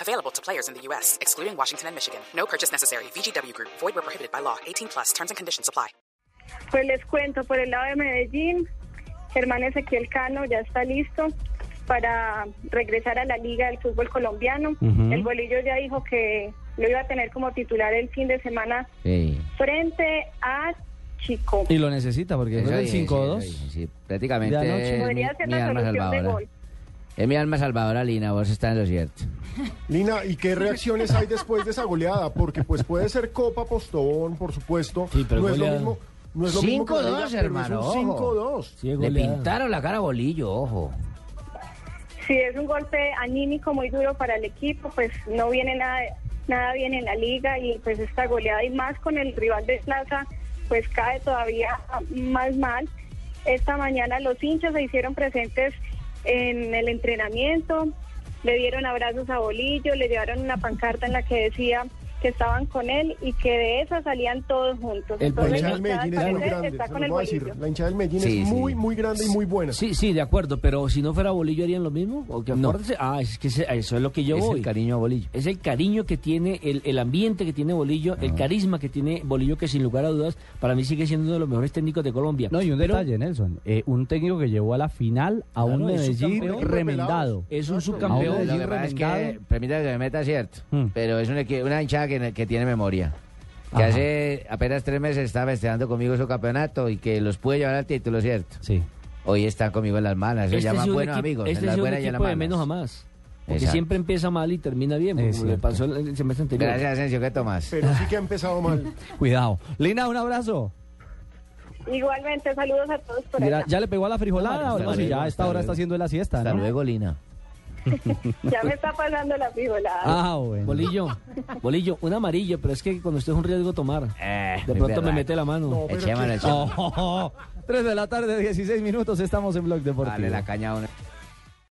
Available to players in the U.S., excluding Washington and Michigan. No purchase necessary. VGW Group. Void where prohibited by law. 18 plus. Terms and conditions apply. Pues les cuento, por el lado de Medellín, Germán Ezequiel Cano ya está listo para regresar a la Liga del Fútbol Colombiano. El bolillo ya dijo que lo iba a tener como titular el fin de semana Sí. frente a Chico. Y lo necesita porque es el sí, 5-2. sí, sí, sí. Prácticamente Podría ser la solución de gol. Es mi alma salvadora, Lina, vos estás en lo cierto. Lina, ¿y qué reacciones hay después de esa goleada? Porque pues puede ser Copa Postobón, por supuesto. Sí, pero no es lo mismo. No es lo mismo que la 5-2, Liga, pero hermano, Es un ojo. 5-2. Sí, Le pintaron la cara a bolillo, ojo. Sí, es un golpe anímico muy duro para el equipo, pues no viene nada, nada bien en la liga y pues esta goleada y más con el rival de Plaza, pues cae todavía más mal. Esta mañana los hinchas se hicieron presentes en el entrenamiento, le dieron abrazos a Bolillo, le llevaron una pancarta en la que decía que estaban con él y que de esa salían todos juntos. El Entonces, hinchada del Medellín es muy grande, está con el decir. La hinchada del Medellín Sí, es sí. muy, muy grande y muy buena. Sí, sí, de acuerdo, pero si no fuera Bolillo harían lo mismo. ¿O que No. Ah, es que ese- eso es lo que yo es voy. el cariño a bolillo. Es el cariño que tiene, el, el ambiente que tiene Bolillo, el carisma que tiene Bolillo, que sin lugar a dudas, para mí sigue siendo uno de los mejores técnicos de Colombia. No, y un Pero detalle, Nelson. eh, un técnico que llevó a la final a Claro, un es Medellín remendado. Es un subcampeón. Medellín Lo que pasa es que, remendado. permítame que me meta cierto, Hmm. pero es un equi- una hinchada que, que tiene memoria. Que Ajá. hace apenas tres meses estaba festejando conmigo su campeonato y que los pude llevar al título, ¿cierto? Sí. Hoy están conmigo en las malas, se Este llaman un buenos equipo- amigos, Este en las es un buenas y en las de menos a más. Porque Exacto. siempre empieza mal y termina bien, Es como le cierto. pasó el, semestre anterior. Gracias, Asensio, ¿qué tomas? Pero sí que ha empezado mal. Cuidado. Lina, un abrazo. Igualmente, saludos a todos por Mira, allá. ¿ya le pegó a la frijolada o no? Si luego, ya a hasta esta hora luego. está haciendo la siesta, Hasta ¿no? luego, Lina. Ya me está pasando la frijolada. Ah, bueno. Bolillo, Bolillo, un amarillo, pero es que cuando usted es un riesgo tomar. Eh, De pronto me mete la mano. No, Echémosle, que- echémosle. Oh, 3 de la tarde, 16 minutos, estamos en Blog Deportivo. Dale la caña a uno.